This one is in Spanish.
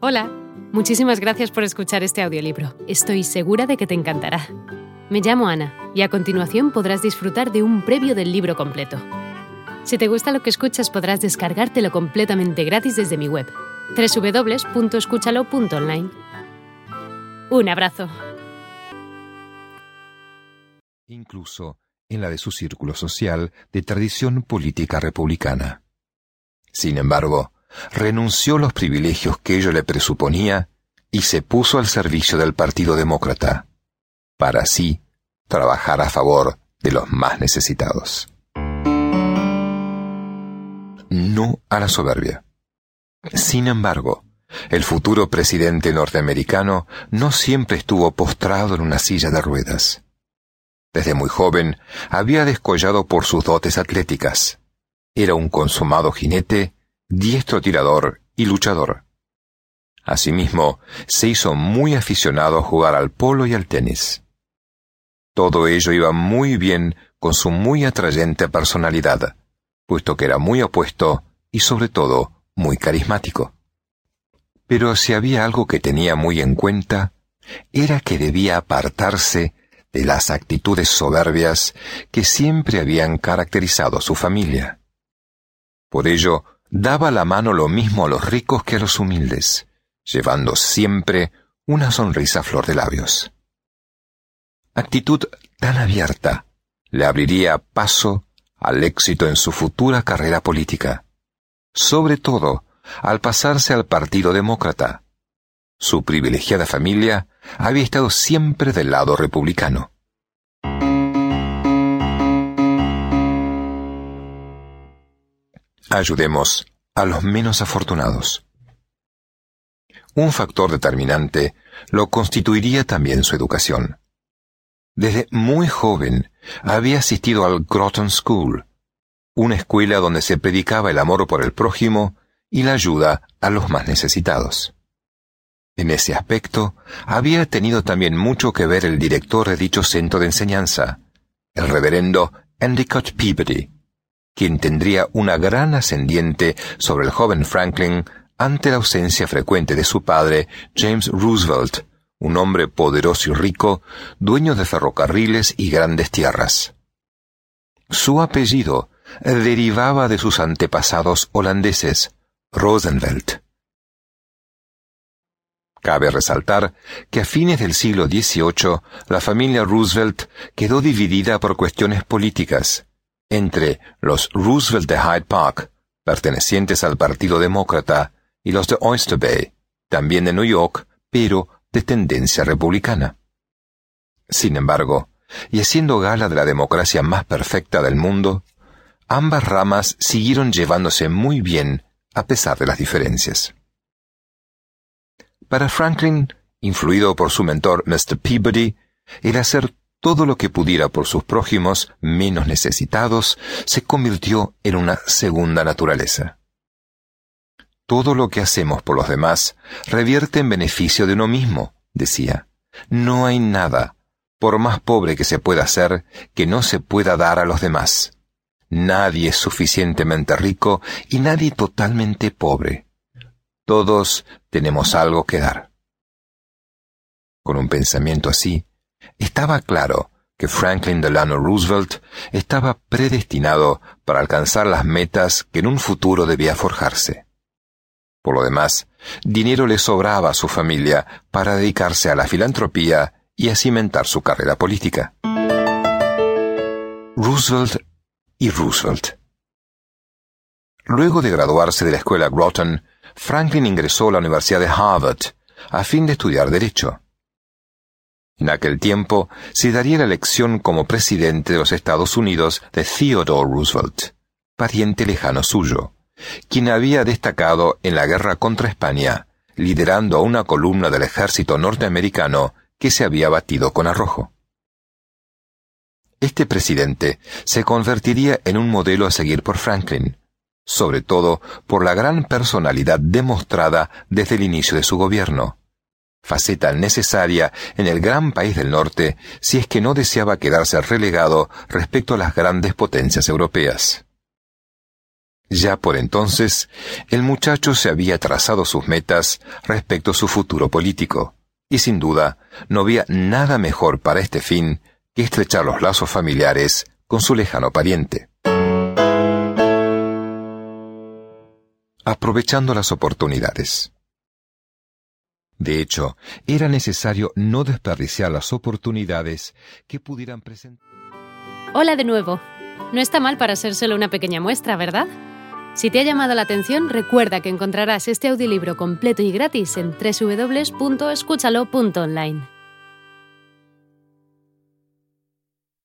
Hola, muchísimas gracias por escuchar este audiolibro. Estoy segura de que te encantará. Me llamo Ana y a continuación podrás disfrutar de un previo del libro completo. Si te gusta lo que escuchas podrás descargártelo completamente gratis desde mi web, www.escúchalo.online. Un abrazo. Incluso en la de su círculo social de tradición política republicana. Sin embargo, renunció a los privilegios que ello le presuponía y se puso al servicio del Partido Demócrata, para así trabajar a favor de los más necesitados. No a la soberbia. Sin embargo, el futuro presidente norteamericano no siempre estuvo postrado en una silla de ruedas. Desde muy joven había descollado por sus dotes atléticas. Era un consumado jinete diestro tirador y luchador. Asimismo, se hizo muy aficionado a jugar al polo y al tenis. Todo ello iba muy bien con su muy atrayente personalidad, puesto que era muy opuesto y sobre todo muy carismático. Pero si había algo que tenía muy en cuenta, era que debía apartarse de las actitudes soberbias que siempre habían caracterizado a su familia. Por ello, daba la mano lo mismo a los ricos que a los humildes, llevando siempre una sonrisa flor de labios. Actitud tan abierta le abriría paso al éxito en su futura carrera política, sobre todo al pasarse al Partido Demócrata. Su privilegiada familia había estado siempre del lado republicano. Ayudemos a los menos afortunados. Un factor determinante lo constituiría también su educación. Desde muy joven había asistido al Groton School, una escuela donde se predicaba el amor por el prójimo y la ayuda a los más necesitados. En ese aspecto había tenido también mucho que ver el director de dicho centro de enseñanza, el reverendo Endicott Peabody, quien tendría una gran ascendiente sobre el joven Franklin ante la ausencia frecuente de su padre, James Roosevelt, un hombre poderoso y rico, dueño de ferrocarriles y grandes tierras. Su apellido derivaba de sus antepasados holandeses, Roosevelt. Cabe resaltar que a fines del siglo XVIII la familia Roosevelt quedó dividida por cuestiones políticas, entre los Roosevelt de Hyde Park, pertenecientes al Partido Demócrata, y los de Oyster Bay, también de New York, pero de tendencia republicana. Sin embargo, y haciendo gala de la democracia más perfecta del mundo, ambas ramas siguieron llevándose muy bien a pesar de las diferencias. Para Franklin, influido por su mentor Mr. Peabody, el hacer todo lo que pudiera por sus prójimos menos necesitados se convirtió en una segunda naturaleza. Todo lo que hacemos por los demás revierte en beneficio de uno mismo, decía. No hay nada, por más pobre que se pueda ser, que no se pueda dar a los demás. Nadie es suficientemente rico y nadie totalmente pobre. Todos tenemos algo que dar. Con un pensamiento así, estaba claro que Franklin Delano Roosevelt estaba predestinado para alcanzar las metas que en un futuro debía forjarse. Por lo demás, dinero le sobraba a su familia para dedicarse a la filantropía y a cimentar su carrera política. Roosevelt y Roosevelt. Luego de graduarse de la escuela Groton, Franklin ingresó a la Universidad de Harvard a fin de estudiar Derecho. En aquel tiempo se daría la elección como presidente de los Estados Unidos de Theodore Roosevelt, pariente lejano suyo, quien había destacado en la guerra contra España, liderando a una columna del ejército norteamericano que se había batido con arrojo. Este presidente se convertiría en un modelo a seguir por Franklin, sobre todo por la gran personalidad demostrada desde el inicio de su gobierno, faceta necesaria en el gran país del norte si es que no deseaba quedarse relegado respecto a las grandes potencias europeas. Ya por entonces, el muchacho se había trazado sus metas respecto a su futuro político, y sin duda no había nada mejor para este fin que estrechar los lazos familiares con su lejano pariente. Aprovechando las oportunidades. De hecho, era necesario no desperdiciar las oportunidades que pudieran presentar. Hola de nuevo. No está mal para ser solo una pequeña muestra, ¿verdad? Si te ha llamado la atención, recuerda que encontrarás este audiolibro completo y gratis en www.escúchalo.online.